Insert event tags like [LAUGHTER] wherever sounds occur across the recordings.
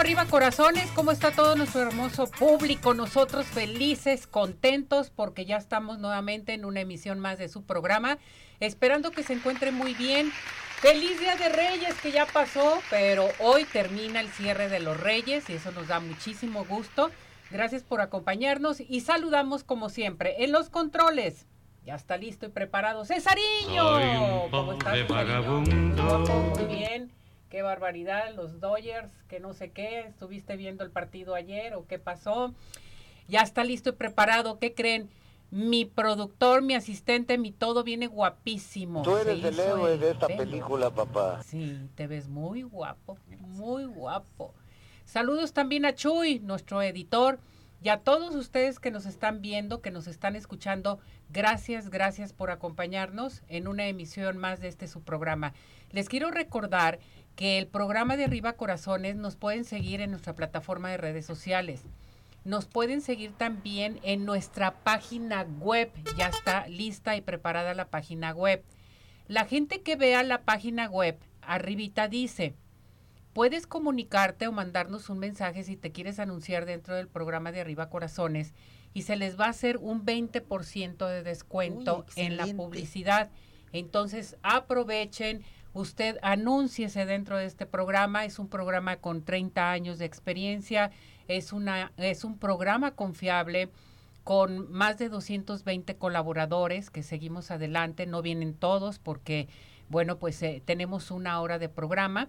Arriba corazones, ¿cómo está todo nuestro hermoso público? Nosotros felices, contentos, porque ya estamos nuevamente en una emisión más de su programa, esperando que se encuentre muy bien. Feliz Día de Reyes que ya pasó, pero hoy termina el cierre de los Reyes y eso nos da muchísimo gusto. Gracias por acompañarnos y saludamos como siempre en los controles. Ya está listo y preparado. Cesariño. ¿Cómo estás, Cesariño? Muy bien. Qué barbaridad, los Dodgers, que no sé qué, estuviste viendo el partido ayer o qué pasó. Ya está listo y preparado, ¿qué creen? Mi productor, mi asistente, mi todo viene guapísimo. Tú eres el héroe de esta pelo. película, papá. Sí, te ves muy guapo, muy guapo. Saludos también a Chuy, nuestro editor, y a todos ustedes que nos están viendo, que nos están escuchando. Gracias, gracias por acompañarnos en una emisión más de este su programa. Les quiero recordar que el programa de Arriba Corazones nos pueden seguir en nuestra plataforma de redes sociales. Nos pueden seguir también en nuestra página web. Ya está lista y preparada la página web. La gente que vea la página web, arribita dice, puedes comunicarte o mandarnos un mensaje si te quieres anunciar dentro del programa de Arriba Corazones y se les va a hacer un 20% de descuento Uy, en la publicidad. Entonces aprovechen, usted anúnciese dentro de este programa, es un programa con 30 años de experiencia, es, una, es un programa confiable con más de 220 colaboradores que seguimos adelante, no vienen todos porque, bueno, pues eh, tenemos una hora de programa,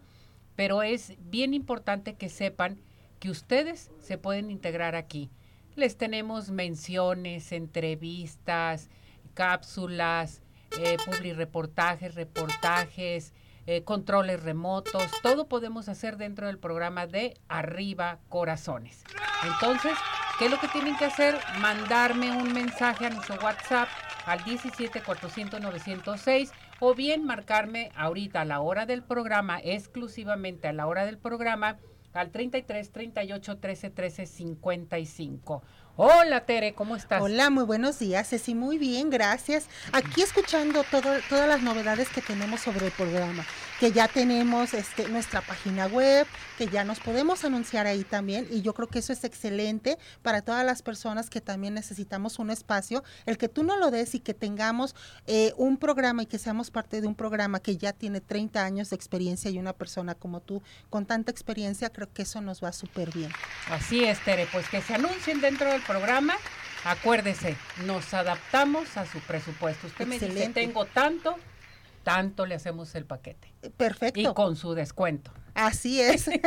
pero es bien importante que sepan que ustedes se pueden integrar aquí. Les tenemos menciones, entrevistas, cápsulas, eh, publireportajes, reportajes, eh, controles remotos, todo podemos hacer dentro del programa de Arriba Corazones. Entonces, ¿qué es lo que tienen que hacer? Mandarme un mensaje a nuestro WhatsApp al 17 400 906 o bien marcarme ahorita a la hora del programa, exclusivamente a la hora del programa, al 33 38 13 13 55. Hola Tere, ¿cómo estás? Hola, muy buenos días, Ceci. Muy bien, gracias. Aquí escuchando todo, todas las novedades que tenemos sobre el programa, que ya tenemos este, nuestra página web, que ya nos podemos anunciar ahí también, y yo creo que eso es excelente para todas las personas que también necesitamos un espacio, el que tú no lo des y que tengamos eh, un programa y que seamos parte de un programa que ya tiene 30 años de experiencia y una persona como tú con tanta experiencia, creo que eso nos va súper bien. Así es, Tere, pues que se anuncien dentro del programa. Acuérdese, nos adaptamos a su presupuesto. Usted me dice, Excelente. tengo tanto, tanto le hacemos el paquete. Perfecto. Y con su descuento. Así es. [LAUGHS]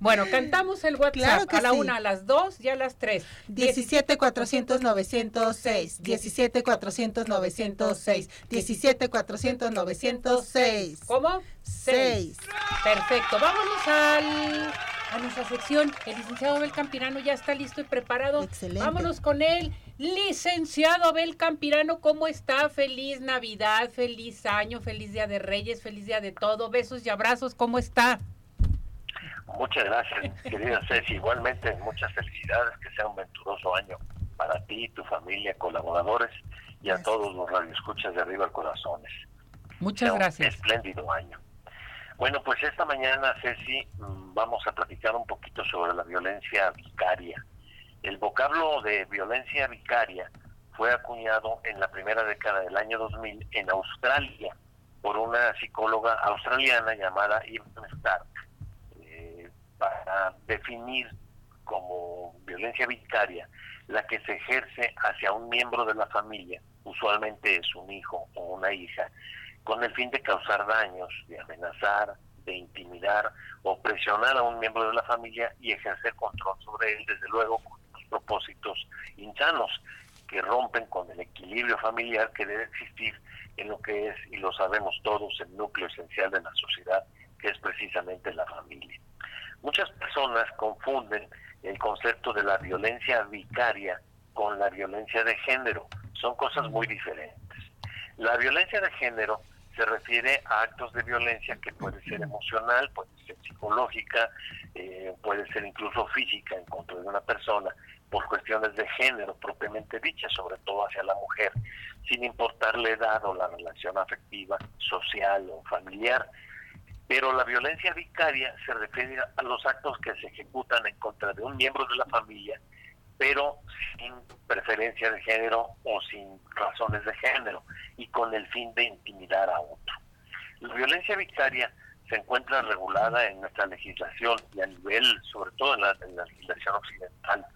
Bueno, cantamos el WhatsApp Claro que a la sí. una, a las dos y a las tres. 17 400 906 17 400 906 17 400 906 ¿Cómo? Seis. Perfecto. Vámonos al, a nuestra sección. El licenciado Abel Campirano ya está listo y preparado. Excelente. Vámonos con él. Licenciado Abel Campirano, ¿cómo está? Feliz Navidad, feliz año, feliz Día de Reyes, feliz Día de todo. Besos y abrazos, ¿cómo está? Muchas gracias, querida Ceci. Igualmente, muchas felicidades, que sea un venturoso año para ti, tu familia, colaboradores y a Gracias. todos los radioescuchas de Arriba Corazones. Muchas Sea un gracias. espléndido año. Bueno, pues esta mañana, Ceci, mm, vamos a platicar un poquito sobre la violencia vicaria. El vocablo de violencia vicaria fue acuñado en la primera década del año 2000 en Australia por una psicóloga australiana llamada Yvonne Stark eh, para definir como violencia vicaria la que se ejerce hacia un miembro de la familia, usualmente es un hijo o una hija, con el fin de causar daños, de amenazar, de intimidar o presionar a un miembro de la familia y ejercer control sobre él, desde luego con unos propósitos insanos que rompen con el equilibrio familiar que debe existir en lo que es, y lo sabemos todos, el núcleo esencial de la sociedad, que es precisamente la familia. Muchas personas confunden el concepto de la violencia vicaria con la violencia de género. Son cosas muy diferentes. La violencia de género se refiere a actos de violencia que puede ser emocional, puede ser psicológica, eh, puede ser incluso física en contra de una persona por cuestiones de género propiamente dichas, sobre todo hacia la mujer, sin importar la edad o la relación afectiva, social o familiar. Pero la violencia vicaria se refiere a los actos que se ejecutan en contra de un miembro de la familia, pero sin preferencia de género o sin razones de género y con el fin de intimidar a otro. La violencia vicaria se encuentra regulada en nuestra legislación y a nivel, sobre todo en la, legislación occidental,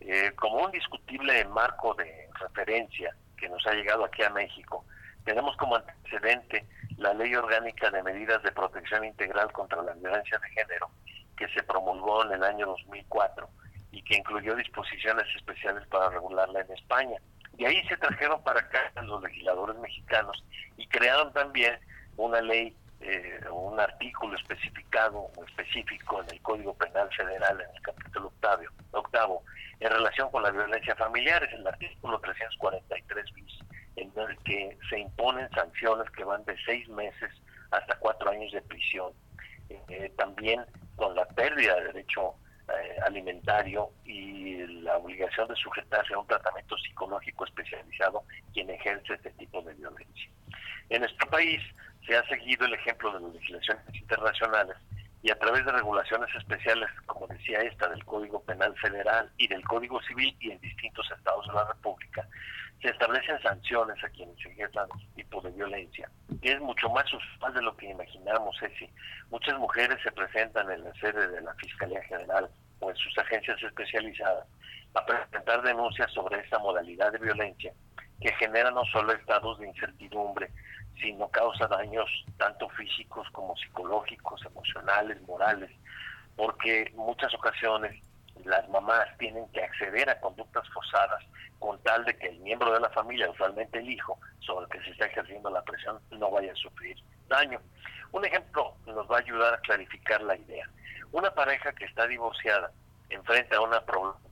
eh, como un discutible marco de referencia que nos ha llegado aquí a México. Tenemos como antecedente la Ley Orgánica de Medidas de Protección Integral contra la Violencia de Género, que se promulgó en el año 2004 y que incluyó disposiciones especiales para regularla en España. Y ahí se trajeron para acá los legisladores mexicanos y crearon también una ley, eh, un artículo especificado o específico en el Código Penal Federal, en el capítulo octavo, octavo en relación con la violencia familiar, es el artículo 343 bis en el que se imponen sanciones que van de seis meses hasta cuatro años de prisión. Eh, también con la pérdida de derecho alimentario y la obligación de sujetarse a un tratamiento psicológico especializado quien ejerce este tipo de violencia. En nuestro país se ha seguido el ejemplo de las legislaciones internacionales y a través de regulaciones especiales, como decía esta, del Código Penal Federal y del Código Civil y en distintos estados de la República, se establecen sanciones a quienes ejerzan este tipo de violencia. Es mucho más usual de lo que imaginamos, Ceci. Muchas mujeres se presentan en la sede de la Fiscalía General o en sus agencias especializadas a presentar denuncias sobre esta modalidad de violencia que genera no solo estados de incertidumbre, sino causa daños tanto físicos como psicológicos, emocionales, morales, porque muchas ocasiones las mamás tienen que acceder a conductas forzadas con tal de que el miembro de la familia, usualmente el hijo, sobre el que se está ejerciendo la presión, no vaya a sufrir daño. Un ejemplo nos va a ayudar a clarificar la idea. Una pareja que está divorciada enfrenta a una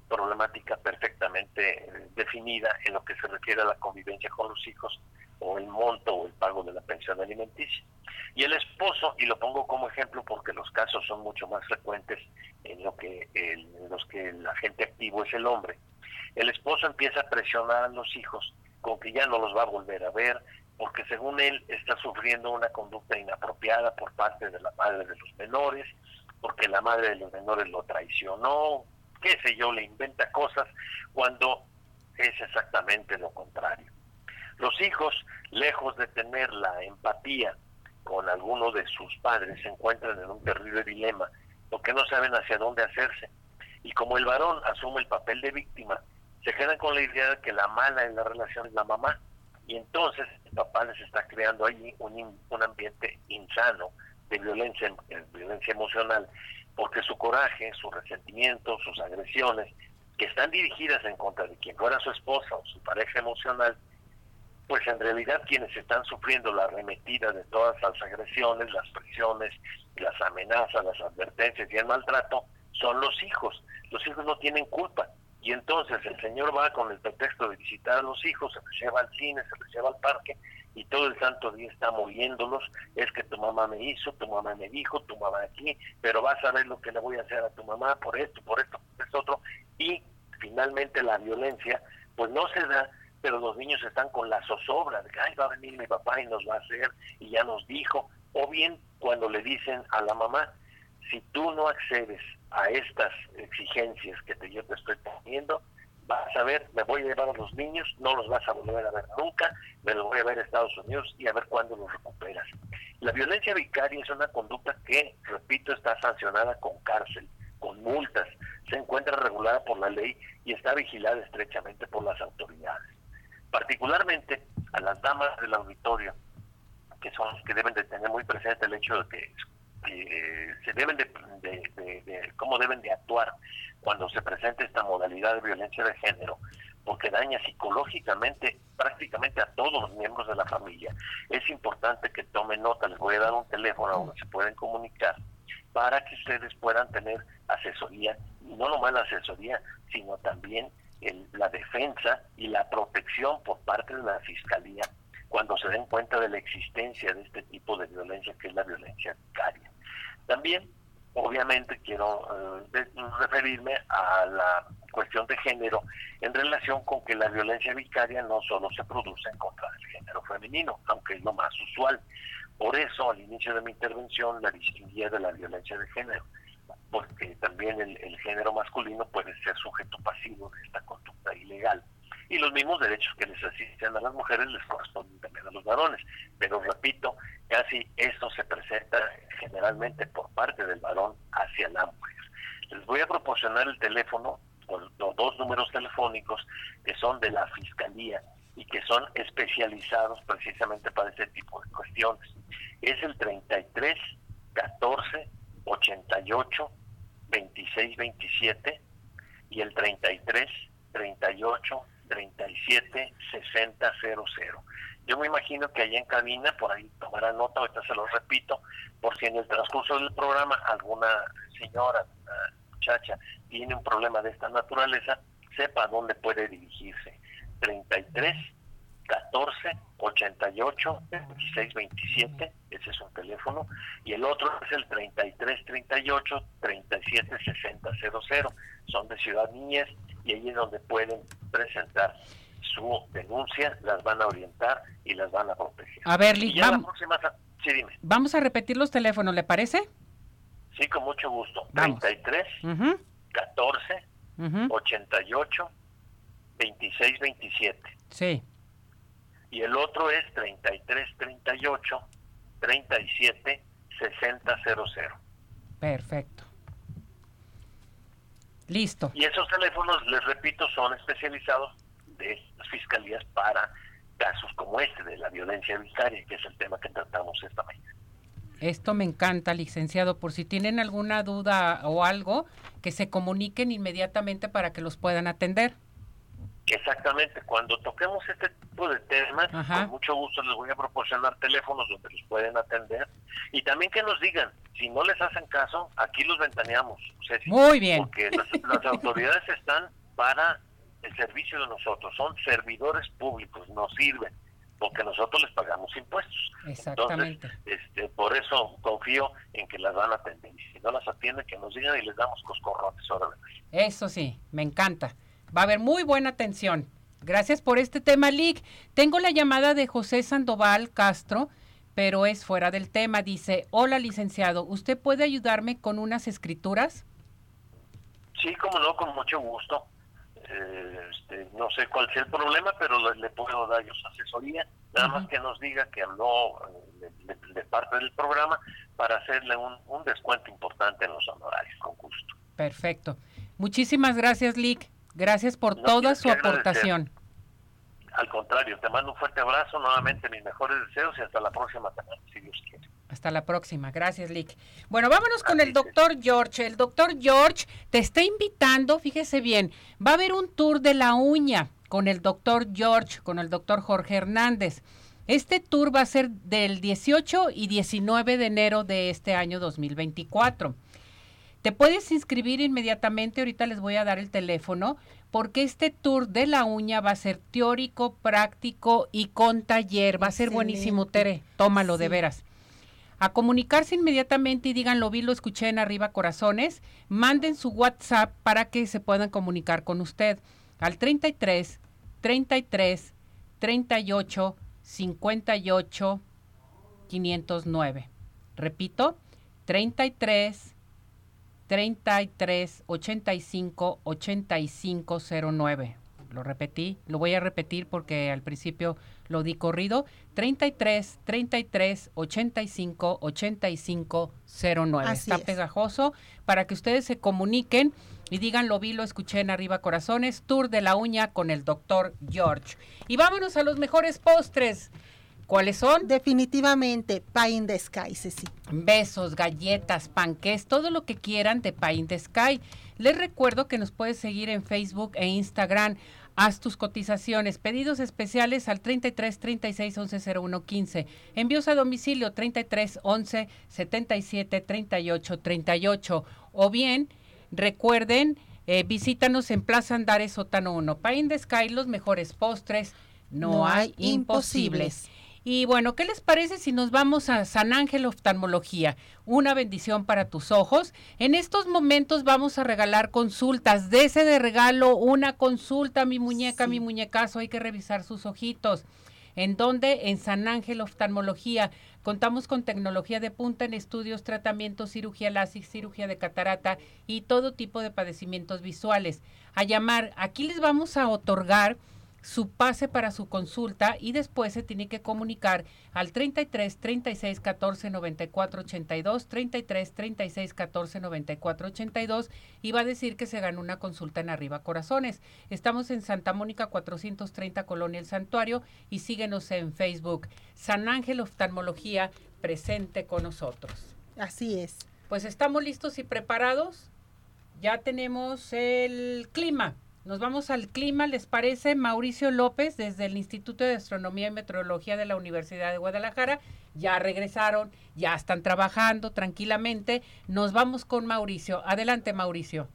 problemática perfectamente eh, definida en lo que se refiere a la convivencia con los hijos o el monto o el pago de la pensión alimenticia. Y el esposo, y lo pongo como ejemplo porque los casos son mucho más frecuentes en, lo que en los que el agente activo es el hombre, el esposo empieza a presionar a los hijos con que ya no los va a volver a ver, porque según él está sufriendo una conducta inapropiada por parte de la madre de los menores, porque la madre de los menores lo traicionó, qué sé yo, le inventa cosas cuando es exactamente lo contrario. Los hijos, lejos de tener la empatía con alguno de sus padres, se encuentran en un terrible dilema, porque no saben hacia dónde hacerse. Y como el varón asume el papel de víctima, se quedan con la idea de que la mala en la relación es la mamá. Y entonces el papá les está creando allí un, un ambiente insano de violencia, de violencia emocional, porque su coraje, su resentimiento, sus agresiones, que están dirigidas en contra de quien fuera su esposa o su pareja emocional, pues en realidad quienes están sufriendo la arremetida de todas las agresiones, las presiones, las amenazas, las advertencias y el maltrato son los hijos. Los hijos no tienen culpa. Y entonces el señor va con el pretexto de visitar a los hijos, se los lleva al cine, se los lleva al parque y todo el santo día está moliéndolos. Es que tu mamá me hizo, tu mamá me dijo, tu mamá aquí, pero vas a ver lo que le voy a hacer a tu mamá por esto, por esto, por esto otro. Y finalmente la violencia, pues no se da pero los niños están con la zozobra de que Ay, va a venir mi papá y nos va a hacer y ya nos dijo, o bien cuando le dicen a la mamá, si tú no accedes a estas exigencias que te, yo te estoy poniendo, vas a ver, me voy a llevar a los niños, no los vas a volver a ver nunca, me los voy a ver a Estados Unidos y a ver cuándo los recuperas. La violencia vicaria es una conducta que, repito, está sancionada con cárcel, con multas, se encuentra regulada por la ley y está vigilada estrechamente por las autoridades particularmente a las damas del auditorio, que son que deben de tener muy presente el hecho de que se deben de, de, cómo deben de actuar cuando se presenta esta modalidad de violencia de género, porque daña psicológicamente prácticamente a todos los miembros de la familia. Es importante que tomen nota, les voy a dar un teléfono donde se pueden comunicar para que ustedes puedan tener asesoría, no nomás la asesoría, sino también la defensa y la protección por parte de la Fiscalía cuando se den cuenta de la existencia de este tipo de violencia que es la violencia vicaria. También, obviamente, quiero eh, referirme a la cuestión de género en relación con que la violencia vicaria no solo se produce en contra del género femenino, aunque es lo más usual. Por eso, al inicio de mi intervención, la distinguía de la violencia de género, porque también el, el género masculino puede ser sujeto pasivo de esta conducta ilegal y los mismos derechos que les asisten a las mujeres les corresponden también a los varones. Pero repito, casi esto se presenta generalmente por parte del varón hacia la mujer. Les voy a proporcionar el teléfono, los dos números telefónicos que son de la Fiscalía y que son especializados precisamente para ese tipo de cuestiones. Es el 33 14 88 26 27 y el 33 38 37 60 00. Yo me imagino que allá en cabina, por ahí tomará nota, ahorita se lo repito, por si en el transcurso del programa alguna señora, una muchacha, tiene un problema de esta naturaleza, sepa dónde puede dirigirse. 33 14 88 26 27, ese es un teléfono, y el otro es el 33 38 37 60 00, son de Ciudad Niñez y ahí es donde pueden presentar su denuncia, las van a orientar y las van a proteger. A ver, vamos, sí, dime. vamos a repetir los teléfonos, ¿le parece? Sí, con mucho gusto. 33 14 88 26 27. Sí. Y el otro es 33 38 37 60 00. Perfecto. Listo. Y esos teléfonos, les repito, son especializados de las fiscalías para casos como este de la violencia vicaria, que es el tema que tratamos esta mañana. Esto me encanta, licenciado. Por si tienen alguna duda o algo, que se comuniquen inmediatamente para que los puedan atender. Exactamente, cuando toquemos este tipo de temas, con mucho gusto les voy a proporcionar teléfonos donde los pueden atender y también que nos digan, si no les hacen caso, aquí los ventaneamos. Muy bien. Porque las, autoridades están para el servicio de nosotros, son servidores públicos, nos sirven porque nosotros les pagamos impuestos. Exactamente. Entonces, este, por eso confío en que las van a atender. Y si no las atienden, que nos digan y les damos coscorrones. Eso sí, me encanta. Va a haber muy buena atención. Gracias por este tema, Lick. Tengo la llamada de José Sandoval Castro, pero es fuera del tema. Dice, hola licenciado, ¿usted puede ayudarme con unas escrituras? Sí, como no, con mucho gusto. Eh, este, no sé cuál sea el problema, pero le, puedo dar yo asesoría. Nada más que nos diga que habló eh, de, parte del programa para hacerle un, un descuento importante en los honorarios, con gusto. Perfecto. Muchísimas gracias, Lick. Gracias por toda su aportación. Al contrario, te mando un fuerte abrazo, nuevamente mis mejores deseos y hasta la próxima si Dios quiere. Hasta la próxima, gracias Lick. Bueno, vámonos con el doctor George. El doctor George te está invitando, fíjese bien, va a haber un tour de la uña con el doctor George, con el doctor Jorge Hernández. Este tour va a ser del 18 y 19 de enero de este año 2024. Te puedes inscribir inmediatamente, ahorita les voy a dar el teléfono, porque este tour de la uña va a ser teórico, práctico y con taller. Va a ser buenísimo, Tere. Tómalo de veras. A comunicarse inmediatamente y digan lo vi, lo escuché en Arriba Corazones. Manden su WhatsApp para que se puedan comunicar con usted al 33 33 38 58 509. Repito, 33 33 85 85 09. Lo repetí, lo voy a repetir porque al principio lo di corrido. 33 33 85 85 09. Está pegajoso para que ustedes se comuniquen y digan lo vi, lo escuché en Arriba Corazones, Tour de la uña con el doctor George. Y vámonos a los mejores postres. ¿Cuáles son? Definitivamente Pie in the Sky, Ceci. Besos, galletas, panques, todo lo que quieran de Pie in the Sky. Les recuerdo que nos puedes seguir en Facebook e Instagram. Haz tus cotizaciones, pedidos especiales al 33 36 11 01 15. Envíos a domicilio 33 11 77 38 38. O bien, recuerden, eh, visítanos en Plaza Andares Sótano 1. Pain de Sky, los mejores postres. No, hay imposibles. Y bueno, ¿qué les parece si nos vamos a San Ángel Oftalmología? Una bendición para tus ojos. En estos momentos vamos a regalar consultas. Dese de regalo una consulta, mi muñeca, mi muñecazo. Hay que revisar sus ojitos. ¿En dónde? En San Ángel Oftalmología. Contamos con tecnología de punta en estudios, tratamientos, cirugía láser, cirugía de catarata y todo tipo de padecimientos visuales. A llamar, aquí les vamos a otorgar su pase para su consulta y después se tiene que comunicar al 33 36 14 94 82 33 36 14 94 82 y va a decir que se ganó una consulta en Arriba Corazones. Estamos en Santa Mónica 430 Colonia El Santuario y síguenos en Facebook. San Ángel Oftalmología presente con nosotros. Así es. Pues estamos listos y preparados. Ya tenemos el clima. Nos vamos al clima, ¿les parece? Mauricio López, desde el Instituto de Astronomía y Meteorología de la Universidad de Guadalajara, ya regresaron, ya están trabajando tranquilamente. Nos vamos con Mauricio. Adelante, Mauricio.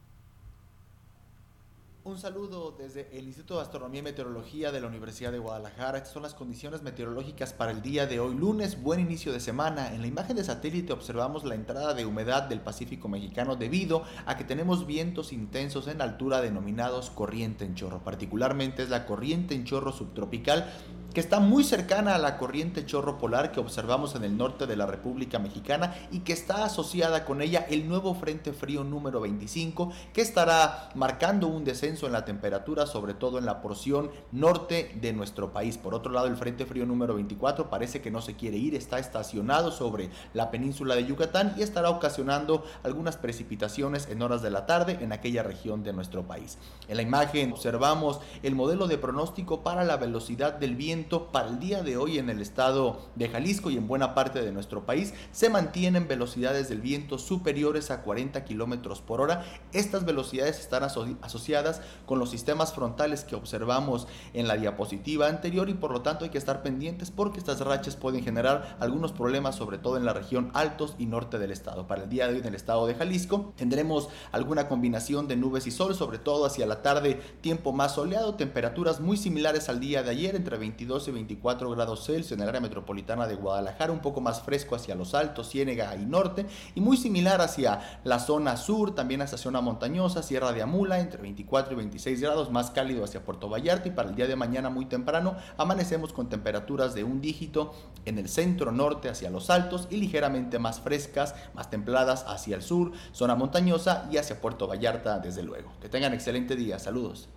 Un saludo desde el Instituto de Astronomía y Meteorología de la Universidad de Guadalajara. Estas son las condiciones meteorológicas para el día de hoy, lunes, buen inicio de semana. En la imagen de satélite observamos la entrada de humedad del Pacífico mexicano debido a que tenemos vientos intensos en altura denominados corriente en chorro. Particularmente es la corriente en chorro subtropical que está muy cercana a la corriente chorro polar que observamos en el norte de la República Mexicana y que está asociada con ella el nuevo Frente Frío número 25 que estará marcando un descenso en la temperatura, sobre todo en la porción norte de nuestro país. Por otro lado, el Frente Frío número 24 parece que no se quiere ir, está estacionado sobre la península de Yucatán y estará ocasionando algunas precipitaciones en horas de la tarde en aquella región de nuestro país. En la imagen observamos el modelo de pronóstico para la velocidad del viento para el día de hoy en el estado de Jalisco y en buena parte de nuestro país se mantienen velocidades del viento superiores a 40 kilómetros por hora. Estas velocidades están asociadas con los sistemas frontales que observamos en la diapositiva anterior y por lo tanto hay que estar pendientes porque estas rachas pueden generar algunos problemas, sobre todo en la región altos y norte del estado. Para el día de hoy en el estado de Jalisco tendremos alguna combinación de nubes y sol, sobre todo hacia la tarde, tiempo más soleado, temperaturas muy similares al día de ayer, entre 22 12 24 grados Celsius en el área metropolitana de Guadalajara, un poco más fresco hacia los altos, Ciénega y norte, y muy similar hacia la zona sur, también hacia zona montañosa, Sierra de Amula, entre 24 y 26 grados, más cálido hacia Puerto Vallarta, y para el día de mañana muy temprano amanecemos con temperaturas de un dígito en el centro norte hacia los altos y ligeramente más frescas, más templadas hacia el sur, zona montañosa y hacia Puerto Vallarta desde luego. Que tengan excelente día, saludos.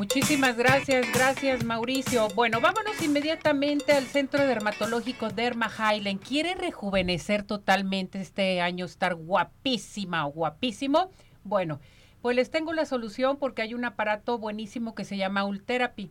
Muchísimas gracias, gracias Mauricio. Bueno, vámonos inmediatamente al Centro Dermatológico Derma Highland. ¿Quiere rejuvenecer totalmente este año, estar guapísima o guapísimo? Bueno, pues les tengo la solución porque hay un aparato buenísimo que se llama Ultherapy.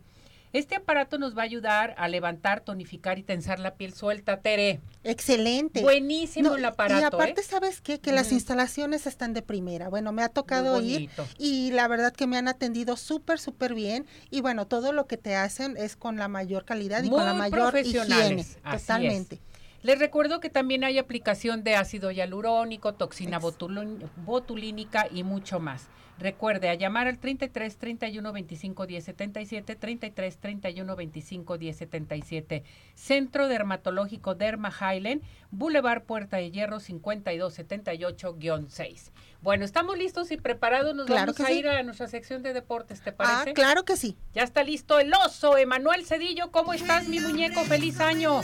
Este aparato nos va a ayudar a levantar, tonificar y tensar la piel suelta, Tere. Excelente. Buenísimo el aparato. Y aparte, ¿eh? ¿sabes qué? Que las instalaciones están de primera. Bueno, me ha tocado ir y la verdad que me han atendido súper, súper bien. Y bueno, todo lo que te hacen es con la mayor calidad y con la mayor higiene. Totalmente. Les recuerdo que también hay aplicación de ácido hialurónico, toxina botulínica y mucho más. Recuerde a llamar al 33 31 25 10 77, 33 31 25 10 77. Centro Dermatológico Derma Highland, Boulevard Puerta de Hierro 5278-6. Bueno, estamos listos y preparados. Nos vamos a ir a nuestra sección de deportes, ¿te parece? Ah, claro que sí. Ya está listo el oso, Emanuel Cedillo. ¿Cómo estás, mi muñeco? ¡Feliz año!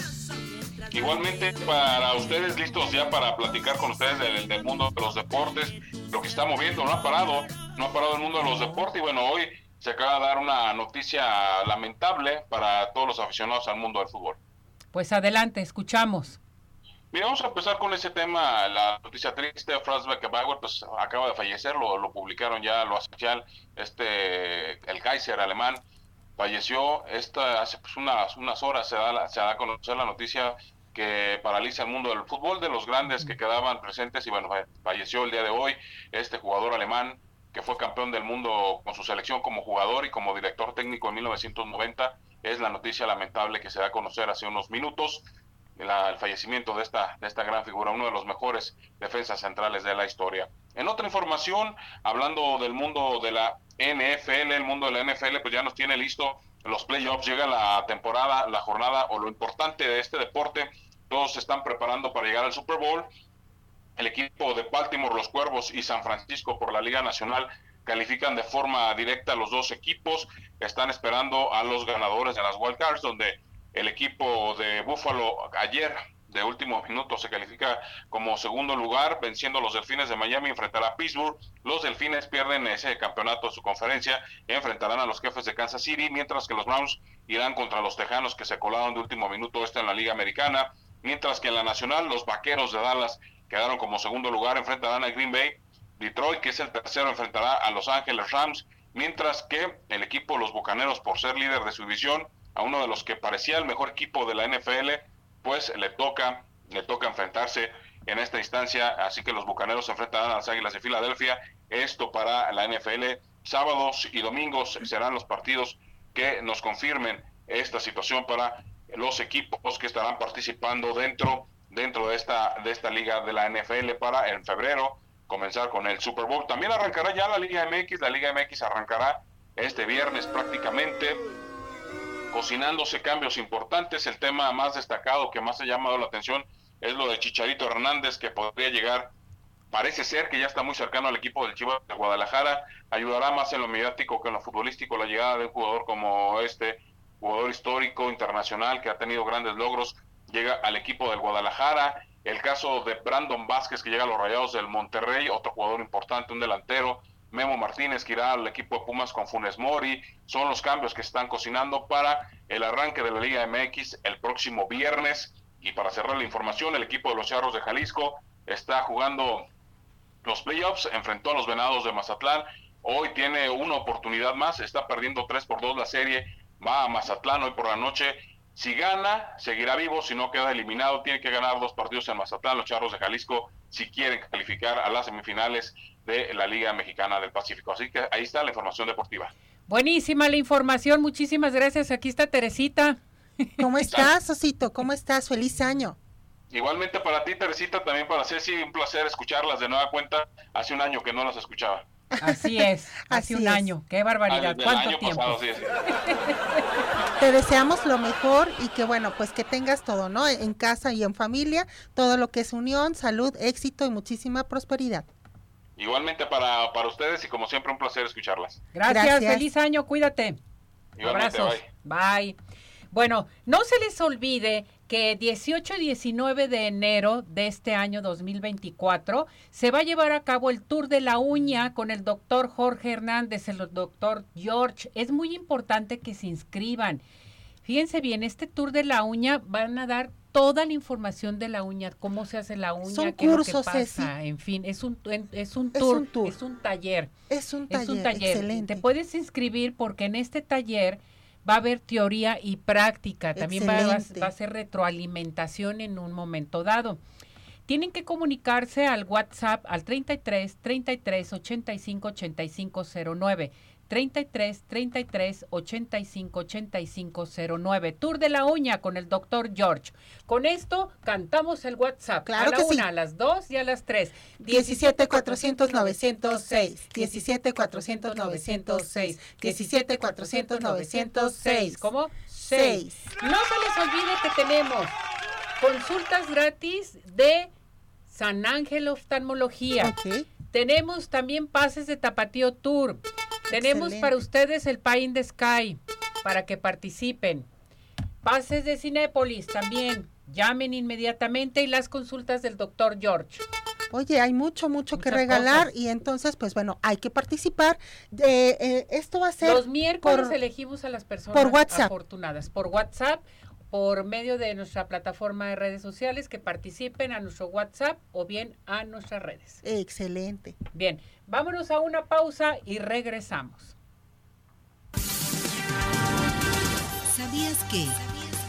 Igualmente para ustedes listos ya para platicar con ustedes del, mundo de los deportes, lo que está moviendo, no ha parado, no ha parado el mundo de los deportes y bueno, hoy se acaba de dar una noticia lamentable para todos los aficionados al mundo del fútbol. Pues adelante, escuchamos. Mira, vamos a empezar con ese tema, la noticia triste, Franz Beckenbauer pues acaba de fallecer, lo, lo publicaron ya lo oficial, este, el Kaiser alemán, falleció esta hace pues, unas, unas horas, se da, se da a conocer la noticia que paraliza el mundo del fútbol, de los grandes que quedaban presentes y bueno, falleció el día de hoy este jugador alemán que fue campeón del mundo con su selección como jugador y como director técnico en 1990. Es la noticia lamentable que se da a conocer hace unos minutos, el fallecimiento de esta, de esta gran figura, uno de los mejores defensas centrales de la historia. En otra información, hablando del mundo de la NFL, el mundo de la NFL, pues ya nos tiene listo los playoffs, llega la temporada, la jornada o lo importante de este deporte, todos se están preparando para llegar al Super Bowl el equipo de Baltimore, los Cuervos y San Francisco por la Liga Nacional califican de forma directa los dos equipos. Están esperando a los ganadores de las Wild Cards, donde el equipo de Buffalo ayer de último minuto se califica como segundo lugar, venciendo a los Delfines de Miami, enfrentará a Pittsburgh. Los Delfines pierden ese campeonato de su conferencia, enfrentarán a los jefes de Kansas City, mientras que los Browns irán contra los Tejanos que se colaron de último minuto esta en la Liga Americana, mientras que en la Nacional los Vaqueros de Dallas quedaron como segundo lugar, enfrentarán a Green Bay. Detroit, que es el tercero, enfrentará a Los Ángeles Rams, mientras que el equipo Los Bucaneros, por ser líder de su división, a uno de los que parecía el mejor equipo de la NFL, pues le toca, le toca enfrentarse en esta instancia, así que los Bucaneros se enfrentarán a las Águilas de Filadelfia. Esto para la NFL, sábados y domingos serán los partidos que nos confirmen esta situación para los equipos que estarán participando dentro dentro de esta, de esta liga de la NFL para en febrero comenzar con el Super Bowl. También arrancará ya la Liga MX, la Liga MX arrancará este viernes prácticamente cocinándose cambios importantes. El tema más destacado que más ha llamado la atención es lo de Chicharito Hernández que podría llegar, parece ser que ya está muy cercano al equipo del Chivas de Guadalajara, ayudará más en lo mediático que en lo futbolístico la llegada de un jugador como este, jugador histórico internacional que ha tenido grandes logros llega al equipo del Guadalajara. El caso de Brandon Vázquez, que llega a los Rayados del Monterrey, otro jugador importante, un delantero. Memo Martínez, que irá al equipo de Pumas con Funes Mori. Son los cambios que están cocinando para el arranque de la Liga MX el próximo viernes. Y para cerrar la información, el equipo de los Charros de Jalisco está jugando los playoffs, enfrentó a los Venados de Mazatlán. Hoy tiene una oportunidad más, está perdiendo 3 por 2 la serie, va a Mazatlán hoy por la noche si gana, seguirá vivo, si no queda eliminado, tiene que ganar dos partidos en Mazatlán, los Charros de Jalisco, si quieren calificar a las semifinales de la Liga Mexicana del Pacífico. Así que ahí está la información deportiva. Buenísima la información, muchísimas gracias. Aquí está Teresita. ¿Cómo [LAUGHS] estás, Osito? ¿Cómo estás? Feliz año. Igualmente para ti, Teresita, también para Ceci, un placer escucharlas de nueva cuenta. Hace un año que no las escuchaba. Así es, hace un año. Qué barbaridad. ¿Cuánto tiempo? Te deseamos lo mejor y que bueno, pues que tengas todo, ¿no? En casa y en familia, todo lo que es unión, salud, éxito y muchísima prosperidad. Igualmente para, para ustedes y como siempre un placer escucharlas. Gracias, feliz año, cuídate. Igualmente, Abrazos. bye. Bueno, no se les olvide que 18 y 19 de enero de este año 2024 se va a llevar a cabo el Tour de la Uña con el doctor Jorge Hernández, el doctor George. Es muy importante que se inscriban. Fíjense bien, este Tour de la Uña van a dar toda la información de la uña, cómo se hace la uña, Son qué cursos, es lo que pasa, en fin, es un, es un tour, un tour. es un taller. Es un taller, Es un taller. excelente. Te puedes inscribir porque en este taller va a haber teoría y práctica. También va, va- a ser retroalimentación en un momento dado. Tienen que comunicarse al WhatsApp al 33 33 85 85 09. 33 33 85 85 09. Tour de la uña con el doctor George. Con esto cantamos el WhatsApp. Claro a la que sí. una, a las dos y a las tres. 17 400 906 17 400 906 17 400 906 ¿Cómo? Seis. No se les olvide que tenemos consultas gratis de San Ángel Oftalmología. Ok. Tenemos también pases de Tapatío Tour. Tenemos Excelente. para ustedes el Pie in the Sky para que participen. Pases de Cinépolis también. Llamen inmediatamente y las consultas del doctor George. Oye, hay mucho, mucho que regalar cosas. y entonces, pues bueno, hay que participar. Eh, eh, esto va a ser Los miércoles por- elegimos a las personas por WhatsApp. afortunadas por WhatsApp, por medio de nuestra plataforma de redes sociales que participen a nuestro WhatsApp o bien a nuestras redes. excelente. Bien, vámonos a una pausa y regresamos. ¿Sabías que?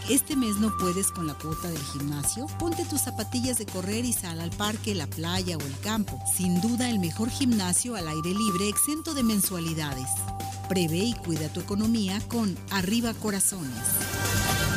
¿Este mes no puedes con la cuota del gimnasio? Ponte tus zapatillas de correr y sal al parque, la playa o el campo. Sin duda el mejor gimnasio al aire libre exento de mensualidades. Prevé y cuida tu economía con Arriba Corazones.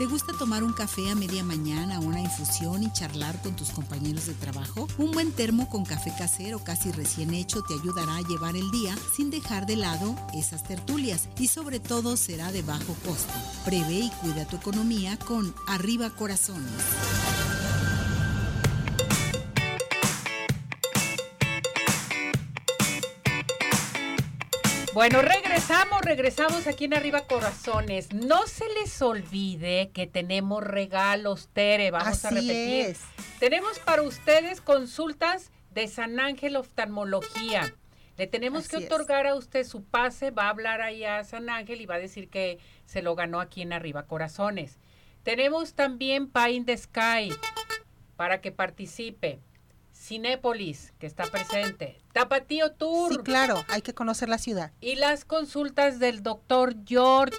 ¿Te gusta tomar un café a media mañana, una infusión y charlar con tus compañeros de trabajo? Un buen termo con café casero casi recién hecho te ayudará a llevar el día sin dejar de lado esas tertulias y sobre todo será de bajo costo. Prevé y cuida tu economía con Arriba Corazones. Bueno, regresamos, regresamos aquí en Arriba Corazones. No se les olvide que tenemos regalos, Tere, vamos a repetir. es. Tenemos para ustedes consultas de San Ángel Oftalmología. Le tenemos que es. otorgar a usted su pase, va a hablar ahí a San Ángel y va a decir que se lo ganó aquí en Arriba Corazones. Tenemos también Pie in the Sky para que participe. Cinépolis, que está presente. Tapatío Tour. Sí, claro, hay que conocer la ciudad. Y las consultas del doctor George.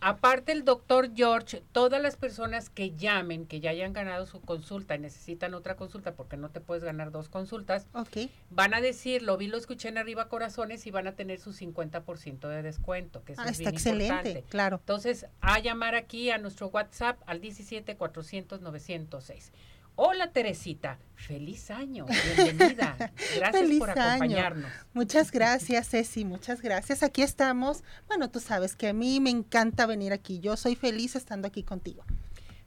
Aparte el doctor George, todas las personas que llamen, que ya hayan ganado su consulta y necesitan otra consulta porque no te puedes ganar dos consultas, Ok. van a decir, lo vi, lo escuché en arriba corazones y van a tener su 50% de descuento, que eso Ah, es está bien excelente, importante. claro. Entonces, a llamar aquí a nuestro WhatsApp al 17 400 906. Hola Teresita, feliz año, bienvenida. [LAUGHS] Gracias Feliz por año. acompañarnos. Muchas gracias, Ceci, muchas gracias. Aquí estamos. Bueno, tú sabes que a mí me encanta venir aquí. Yo soy feliz estando aquí contigo.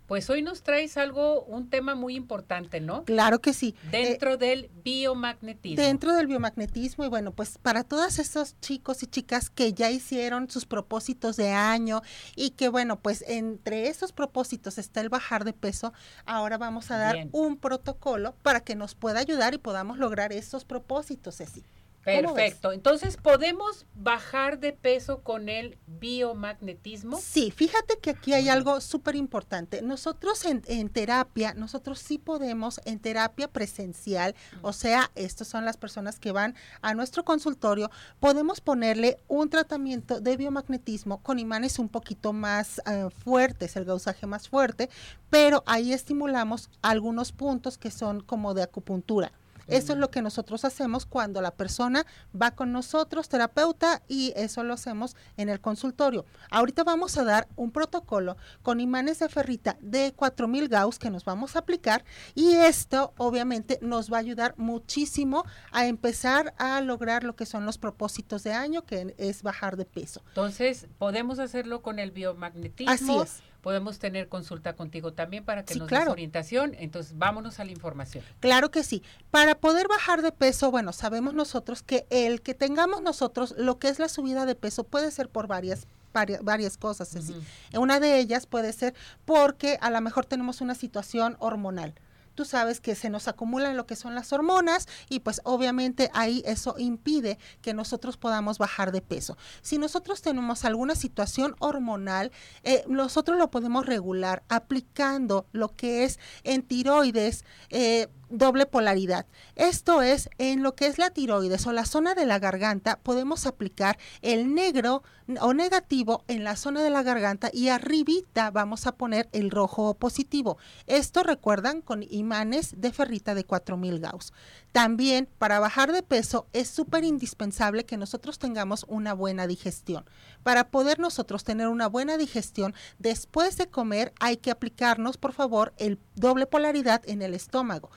Pues hoy nos traes algo, un tema muy importante, ¿no? Claro que sí. Eh, Dentro del biomagnetismo. Dentro del biomagnetismo y bueno, pues para todos esos chicos y chicas que ya hicieron sus propósitos de año y que bueno, pues entre esos propósitos está el bajar de peso, ahora vamos a dar Bien. un protocolo para que nos pueda ayudar y podamos lograr esos propósitos, Ceci. Perfecto. Entonces, ¿podemos bajar de peso con el biomagnetismo? Sí, fíjate que aquí hay algo súper importante. Nosotros en, en terapia, nosotros sí podemos en terapia presencial, o sea, estas son las personas que van a nuestro consultorio, podemos ponerle un tratamiento de biomagnetismo con imanes un poquito más eh, fuertes, el gausaje más fuerte, pero ahí estimulamos algunos puntos que son como de acupuntura. Eso es lo que nosotros hacemos cuando la persona va con nosotros, terapeuta, y eso lo hacemos en el consultorio. Ahorita vamos a dar un protocolo con imanes de ferrita de 4000 Gauss que nos vamos a aplicar y esto obviamente nos va a ayudar muchísimo a empezar a lograr lo que son los propósitos de año, que es bajar de peso. Entonces, podemos hacerlo con el biomagnetismo. Así es. Podemos tener consulta contigo también para que Sí, nos claro. des orientación. Entonces, vámonos a la información. Claro que sí. Para poder bajar de peso, bueno, sabemos nosotros que el que tengamos nosotros lo que es la subida de peso puede ser por varias varias, varias cosas, Ceci. Una de ellas puede ser porque a lo mejor tenemos una situación hormonal. Tú sabes que se nos acumulan lo que son las hormonas y pues obviamente ahí eso impide que nosotros podamos bajar de peso. Si nosotros tenemos alguna situación hormonal, eh, nosotros lo podemos regular aplicando lo que es en tiroides. eh, doble polaridad. Esto es, en lo que es la tiroides o la zona de la garganta, podemos aplicar el negro o negativo en la zona de la garganta y arribita vamos a poner el rojo o positivo. Esto recuerdan con imanes de ferrita de 4000 Gauss. También para bajar de peso es súper indispensable que nosotros tengamos una buena digestión. Para poder nosotros tener una buena digestión, después de comer hay que aplicarnos, por favor, el doble polaridad en el estómago.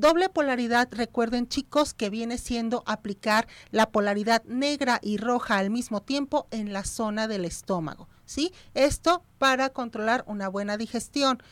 Doble polaridad, recuerden chicos, que viene siendo aplicar la polaridad negra y roja al mismo tiempo en la zona del estómago, ¿sí? Esto para controlar una buena digestión.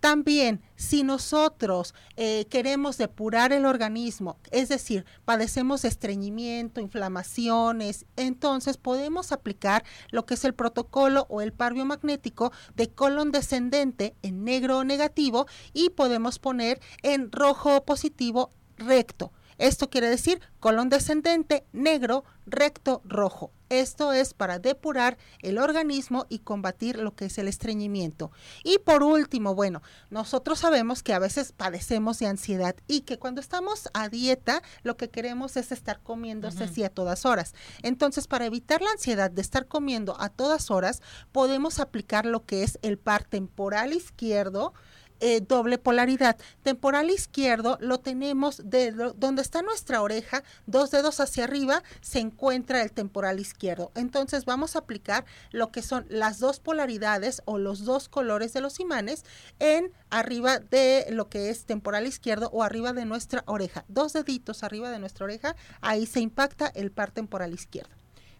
También, si nosotros eh, queremos depurar el organismo, es decir, padecemos de estreñimiento, inflamaciones, entonces podemos aplicar lo que es el protocolo o el par biomagnético de colon descendente en negro o negativo y podemos poner en rojo o positivo recto. Esto quiere decir colon descendente, negro, recto, rojo. Esto es para depurar el organismo y combatir lo que es el estreñimiento. Y por último, bueno, nosotros sabemos que a veces padecemos de ansiedad y que cuando estamos a dieta lo que queremos es estar comiéndose así a todas horas. Entonces, para evitar la ansiedad de estar comiendo a todas horas, podemos aplicar lo que es el par temporal izquierdo, eh, doble polaridad. Temporal izquierdo lo tenemos de donde está nuestra oreja, dos dedos hacia arriba, se encuentra el temporal izquierdo. Entonces vamos a aplicar lo que son las dos polaridades o los dos colores de los imanes en arriba de lo que es temporal izquierdo o arriba de nuestra oreja. Dos deditos arriba de nuestra oreja, ahí se impacta el par temporal izquierdo.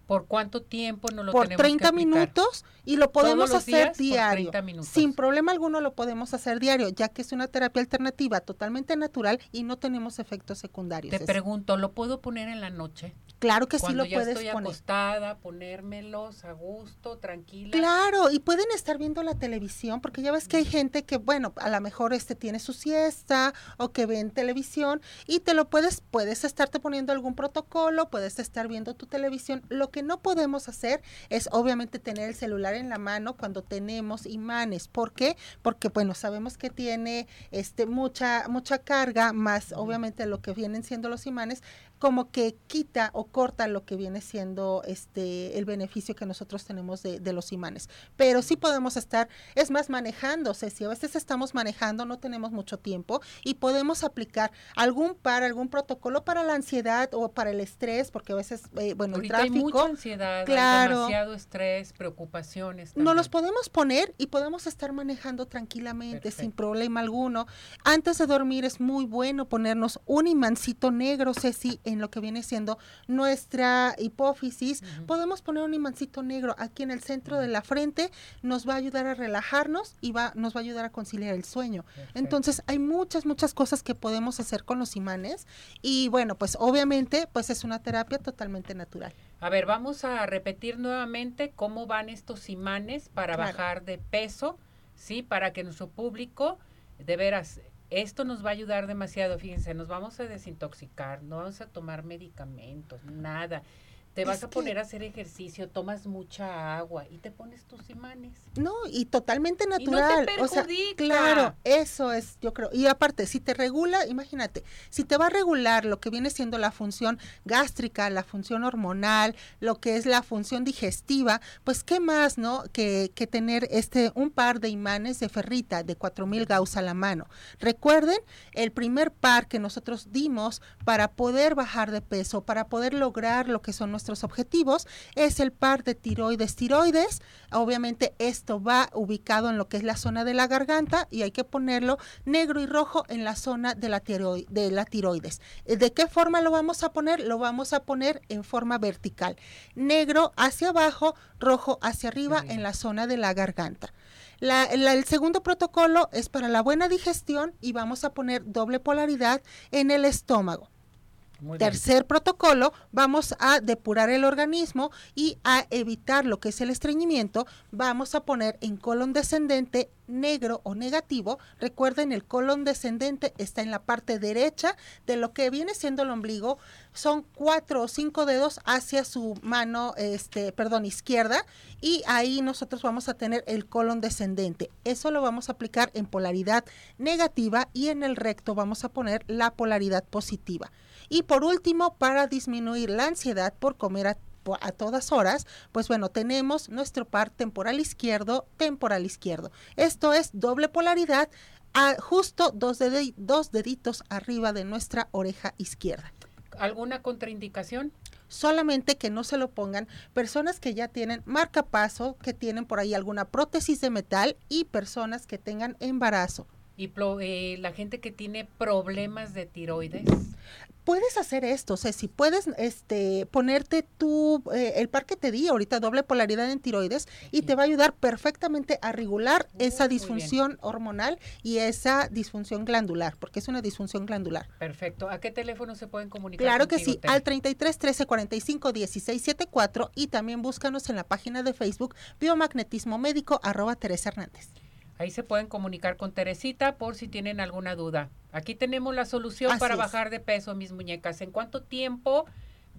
¿Por cuánto tiempo no lo por tenemos 30 que minutos y lo podemos ¿Todos los hacer diario. 30 minutos? Sin problema alguno lo podemos hacer diario, ya que es una terapia alternativa totalmente natural y no tenemos efectos secundarios. Te Es- pregunto, ¿lo puedo poner en la noche? claro que sí lo ya puedes estoy poner. acostada, ponérmelos a gusto, tranquila. Claro, y pueden estar viendo la televisión, porque ya ves que hay gente que, bueno, a lo mejor este tiene su siesta o que ven televisión y te lo puedes, puedes estarte poniendo algún protocolo, puedes estar viendo tu televisión. Lo que no podemos hacer es obviamente tener el celular en la mano cuando tenemos imanes. ¿Por qué? Porque, bueno, sabemos que tiene este mucha, mucha carga, más obviamente lo que vienen siendo los imanes, como que quita o corta lo que viene siendo este el beneficio que nosotros tenemos de, de los imanes. Pero sí podemos estar, es más, manejándose. Si a veces estamos manejando, no tenemos mucho tiempo y podemos aplicar algún par, algún protocolo para la ansiedad o para el estrés, porque a veces, eh, bueno, Ahorita el hay mucha tráfico. ansiedad, hay claro. demasiado estrés, preocupaciones. Nos los también. podemos poner y podemos estar manejando tranquilamente, sin problema alguno. Antes de dormir es muy bueno ponernos un imancito negro, Ceci, en lo que viene siendo nuestra hipófisis. Podemos poner un imancito negro aquí en el centro de la frente, nos va a ayudar a relajarnos y va, nos va a ayudar a conciliar el sueño. Perfecto. Entonces hay muchas, muchas cosas que podemos hacer con los imanes y bueno, pues obviamente pues es una terapia totalmente natural. A ver, vamos a repetir nuevamente cómo van estos imanes para Claro. bajar de peso, ¿sí? Para que nuestro público, de veras, esto nos va a ayudar demasiado. Fíjense, nos vamos a desintoxicar, no vamos a tomar medicamentos, nada. Te vas a que- poner a hacer ejercicio, tomas mucha agua y te pones tus imanes. No, y totalmente Y no te natural. o sea, claro, eso es, yo creo. Y aparte, si te regula, imagínate, si te va a regular lo que viene siendo la función gástrica, la función hormonal, lo que es la función digestiva, pues qué más, ¿no? Que, que tener este un par de imanes de ferrita de 4000 Gauss a la mano. Recuerden el primer par que nosotros dimos para poder bajar de peso, para poder lograr lo que son nuestros nuestros objetivos es el par de tiroides tiroides. Obviamente esto va ubicado en lo que es la zona de la garganta y hay que ponerlo negro y rojo en la zona de la, de la tiroides. ¿De qué forma lo vamos a poner? Lo vamos a poner en forma vertical. Negro hacia abajo, rojo hacia arriba en la zona de la garganta. el segundo protocolo es para la buena digestión y vamos a poner doble polaridad en el estómago. Tercer protocolo, vamos a depurar el organismo y a evitar lo que es el estreñimiento. Vamos a poner en colon descendente negro o negativo. Recuerden, el colon descendente está en la parte derecha de lo que viene siendo el ombligo. Son cuatro o cinco dedos hacia su mano, este, perdón, izquierda. Y ahí nosotros vamos a tener el colon descendente. Eso lo vamos a aplicar en polaridad negativa y en el recto vamos a poner la polaridad positiva. Y por último, para disminuir la ansiedad por comer a, todas horas, pues bueno, tenemos nuestro par temporal izquierdo, temporal izquierdo. Esto es doble polaridad, a justo dos, dos deditos arriba de nuestra oreja izquierda. ¿Alguna contraindicación? solamente que no se lo pongan personas que ya tienen marcapaso, que tienen por ahí alguna prótesis de metal y personas que tengan embarazo. ¿Y eh, la gente que tiene problemas de tiroides? puedes hacer esto, o sea, si puedes este, ponerte tu, eh, el par que te di ahorita, doble polaridad en tiroides, y te va a ayudar perfectamente a regular esa disfunción hormonal y esa disfunción glandular, porque es una disfunción glandular. Perfecto. ¿A qué teléfono se pueden comunicar? Claro que sí, al 33 13 45 16 74 y también búscanos en la página de Facebook Biomagnetismo Médico arroba Teresa Hernández. Ahí se pueden comunicar con Teresita por si tienen alguna duda. Aquí tenemos la solución para bajar de peso, mis muñecas. ¿En cuánto tiempo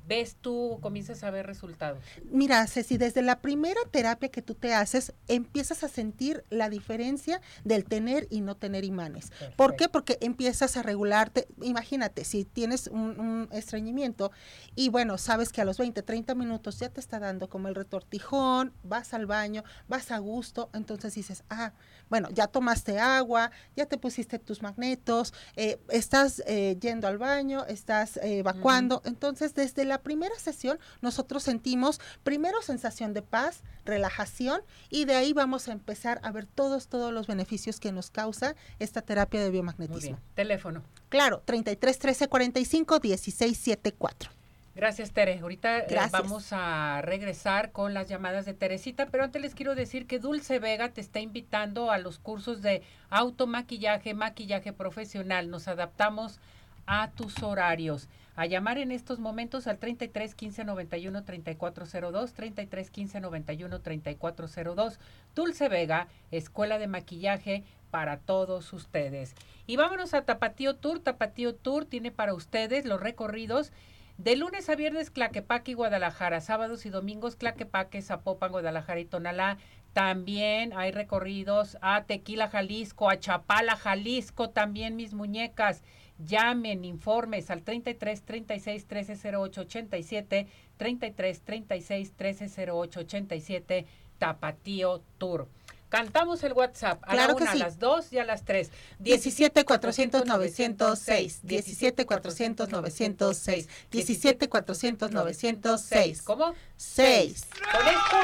ves tú, comienzas a ver resultados? Mira, Ceci, desde la primera terapia que tú te haces, empiezas a sentir la diferencia del tener y no tener imanes. ¿Por qué? Porque empiezas a regularte. Imagínate, si tienes un, estreñimiento y bueno, sabes que a los 20, 30 minutos ya te está dando como el retortijón, vas al baño, vas a gusto, entonces dices, ah, bueno, ya tomaste agua, ya te pusiste tus magnetos, eh, estás eh, yendo al baño, estás eh, evacuando. Entonces, desde la primera sesión nosotros sentimos primero sensación de paz, relajación y de ahí vamos a empezar a ver todos, todos los beneficios que nos causa esta terapia de biomagnetismo. Teléfono. Claro, 33 13 45 16 74. Gracias, Tere. Ahorita eh, vamos a regresar con las llamadas de Teresita, pero antes les quiero decir que Dulce Vega te está invitando a los cursos de automaquillaje, maquillaje profesional. Nos adaptamos a tus horarios a llamar en estos momentos al 33 15 91 3402, 33 15 91 3402. Dulce Vega, Escuela de Maquillaje para todos ustedes. Y vámonos a Tapatío Tour. Tapatío Tour tiene para ustedes los recorridos de lunes a viernes Claquepaque y Guadalajara, sábados y domingos Claquepaque, Zapopan, Guadalajara y Tonalá. También hay recorridos a Tequila, Jalisco, a Chapala, Jalisco, también mis muñecas. Llamen, informes al 33 36 13 08 87, 33 36 13 08 87, Tapatío Tour. Cantamos el WhatsApp a la una, a las dos y a las tres. 17 400 906. 17 400 906. 17 400 906. ¿Cómo? 6. Con esto,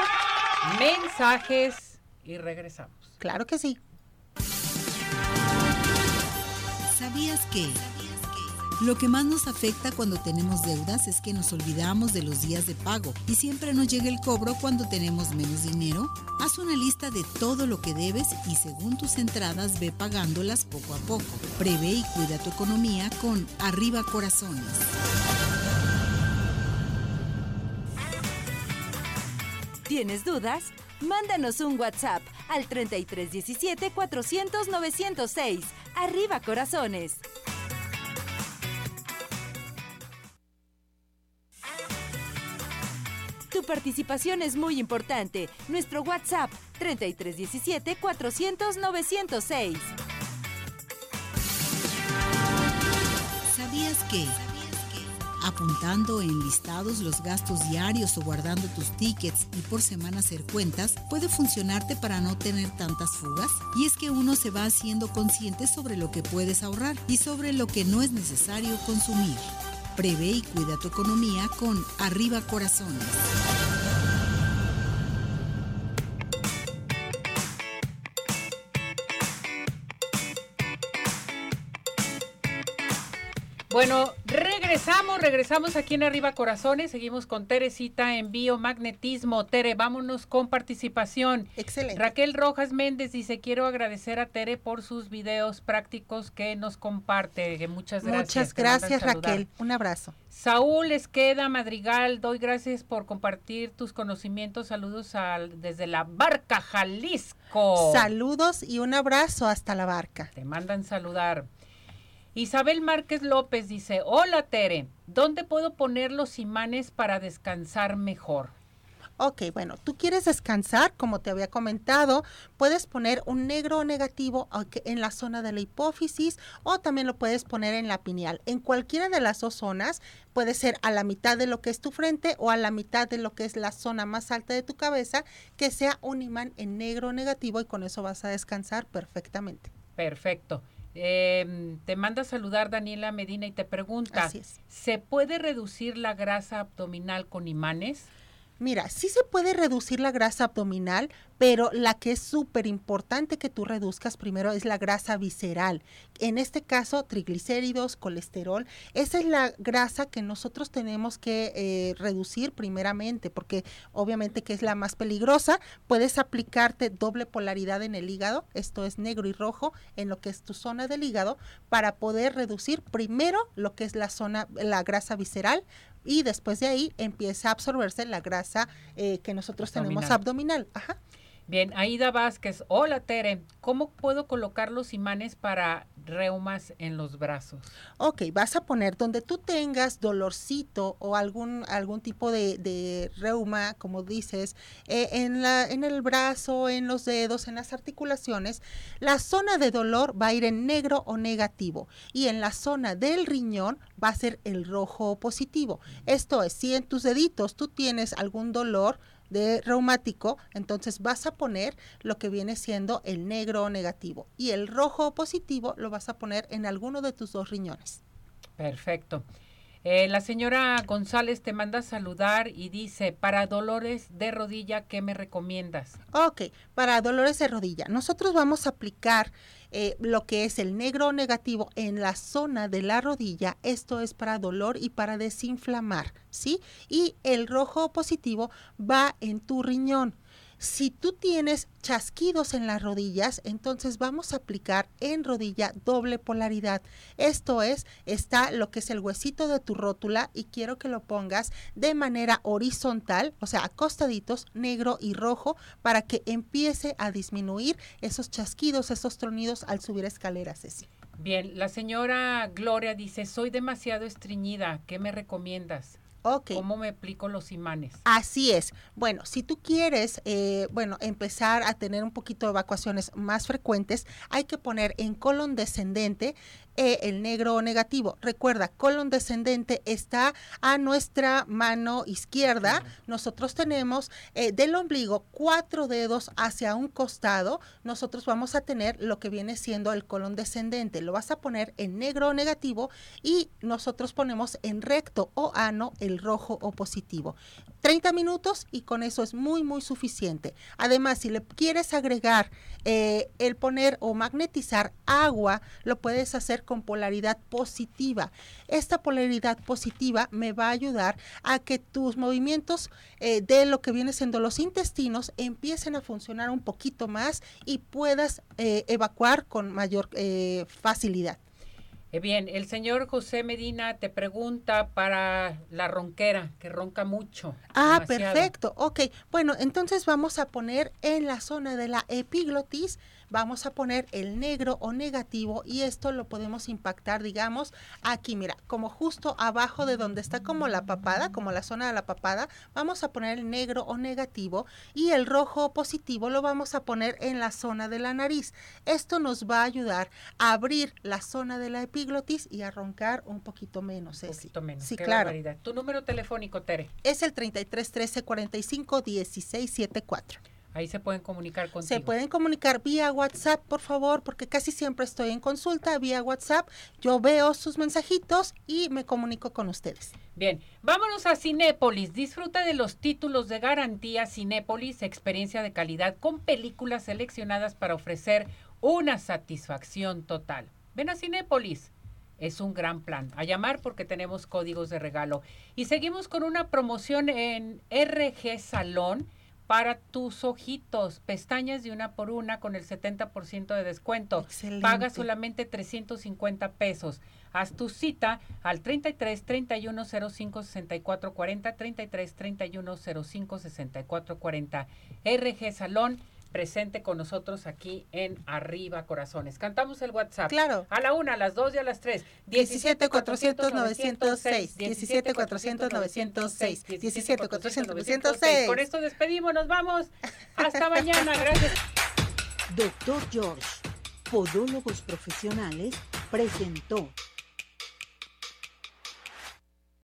mensajes y regresamos. Claro que sí. ¿Sabías que? Lo que más nos afecta cuando tenemos deudas es que nos olvidamos de los días de pago y siempre nos llega el cobro cuando tenemos menos dinero. Haz una lista de todo lo que debes y según tus entradas ve pagándolas poco a poco. Prevé y cuida tu economía con Arriba Corazones. ¿Tienes dudas? Mándanos un WhatsApp al 3317 400 906. Arriba Corazones. Participación es muy importante. Nuestro WhatsApp 3317 400 906. ¿Sabías que apuntando en listados los gastos diarios o guardando tus tickets y por semana hacer cuentas puede funcionarte para no tener tantas fugas? Y es que uno se va haciendo consciente sobre lo que puedes ahorrar y sobre lo que no es necesario consumir. Prevé y cuida tu economía con Arriba Corazones. Bueno, regresamos, regresamos aquí en Arriba Corazones, seguimos con Teresita en biomagnetismo. Tere, vámonos con participación. Excelente. Raquel Rojas Méndez dice, quiero agradecer a Tere por sus videos prácticos que nos comparte. Muchas gracias. Muchas gracias Raquel, un abrazo. Saúl Esqueda Madrigal, doy gracias por compartir tus conocimientos. Saludos al, desde la Barca, Jalisco. Saludos y un abrazo hasta la Barca. Te mandan saludar. Isabel Márquez López dice, hola Tere, ¿dónde puedo poner los imanes para descansar mejor? Ok, bueno, tú quieres descansar, como te había comentado, puedes poner un negro negativo en la zona de la hipófisis o también lo puedes poner en la pineal. En cualquiera de las dos zonas, puede ser a la mitad de lo que es tu frente o a la mitad de lo que es la zona más alta de tu cabeza, que sea un imán en negro negativo y con eso vas a descansar perfectamente. Perfecto. Eh, te manda a saludar Daniela Medina y te pregunta, ¿se puede reducir la grasa abdominal con imanes? Mira, sí se puede reducir la grasa abdominal, pero la que es súper importante que tú reduzcas primero es la grasa visceral. En este caso, triglicéridos, colesterol. Esa es la grasa que nosotros tenemos que eh, reducir primeramente, porque obviamente que es la más peligrosa. Puedes aplicarte doble polaridad en el hígado, esto es negro y rojo, en lo que es tu zona del hígado, para poder reducir primero lo que es la zona, la grasa visceral, y después de ahí empieza a absorberse la grasa eh, que nosotros tenemos abdominal. Ajá. Bien, Aida Vázquez, hola Tere, ¿cómo puedo colocar los imanes para reumas en los brazos? Ok, vas a poner donde tú tengas dolorcito o algún, algún tipo de, reuma, como dices, eh, en, la, en el brazo, en los dedos, en las articulaciones, la zona de dolor va a ir en negro o negativo y en la zona del riñón va a ser el rojo o positivo. Esto es, si en tus deditos tú tienes algún dolor, de reumático, entonces vas a poner lo que viene siendo el negro negativo y el rojo positivo lo vas a poner en alguno de tus dos riñones. Perfecto. Eh, la señora González te manda a saludar y dice, para dolores de rodilla, ¿qué me recomiendas? Ok, para dolores de rodilla, nosotros vamos a aplicar eh, lo que es el negro negativo en la zona de la rodilla, esto es para dolor y para desinflamar, ¿sí? Y el rojo positivo va en tu riñón. Si tú tienes chasquidos en las rodillas, entonces vamos a aplicar en rodilla doble polaridad. Esto es, está lo que es el huesito de tu rótula y quiero que lo pongas de manera horizontal, o sea, acostaditos, negro y rojo, para que empiece a disminuir esos chasquidos, esos tronidos al subir escaleras, Ceci. Bien, la señora Gloria dice, soy demasiado estreñida, ¿qué me recomiendas? ¿Cómo me aplico los imanes? Así es. Bueno, si tú quieres, eh, bueno, empezar a tener un poquito de evacuaciones más frecuentes, hay que poner en colon descendente e, el negro negativo. Recuerda, colon descendente está a nuestra mano izquierda. Nosotros tenemos eh, del ombligo cuatro dedos hacia un costado. Nosotros vamos a tener lo que viene siendo el colon descendente. Lo vas a poner en negro negativo y nosotros ponemos en recto o ano el rojo o positivo. 30 minutos y con eso es muy, muy suficiente. Además, si le quieres agregar eh, el poner o magnetizar agua, lo puedes hacer con polaridad positiva. Esta polaridad positiva me va a ayudar a que tus movimientos eh, de lo que viene siendo los intestinos empiecen a funcionar un poquito más y puedas eh, evacuar con mayor facilidad. Eh, bien, el señor José Medina te pregunta para la ronquera, que ronca mucho. Ah, perfecto. Ok, bueno, entonces vamos a poner en la zona de la epiglotis vamos a poner el negro o negativo y esto lo podemos impactar, digamos, aquí, mira, como justo abajo de donde está como la papada, como la zona de la papada, vamos a poner el negro o negativo y el rojo o positivo lo vamos a poner en la zona de la nariz. Esto nos va a ayudar a abrir la zona de la epiglotis y a roncar un poquito menos. Un poquito menos. Sí, claro. Tu número telefónico, Tere. Es el 3313 45 16 74. Ahí se pueden comunicar contigo. Se pueden comunicar vía WhatsApp, por favor, porque casi siempre estoy en consulta vía WhatsApp. Yo veo sus mensajitos y me comunico con ustedes. Bien, vámonos a Cinépolis. Disfruta de los títulos de garantía Cinépolis, experiencia de calidad con películas seleccionadas para ofrecer una satisfacción total. Ven a Cinépolis. Es un gran plan. A llamar porque tenemos códigos de regalo. Y seguimos con una promoción en RG Salón para tus ojitos, pestañas de una por una con el 70% de descuento. Excelente. Paga solamente 350 pesos. Haz tu cita al 33 31 05 64 40, 33 31 05 64 40. RG Salón, presente con nosotros aquí en Arriba Corazones. Cantamos el WhatsApp. Claro. A la una, a las dos y a las tres. 17 400 906, 17 400 906, 17 400 906. Con esto despedimos, nos vamos. Hasta mañana, [LAUGHS] gracias. Doctor George, Podólogos Profesionales, presentó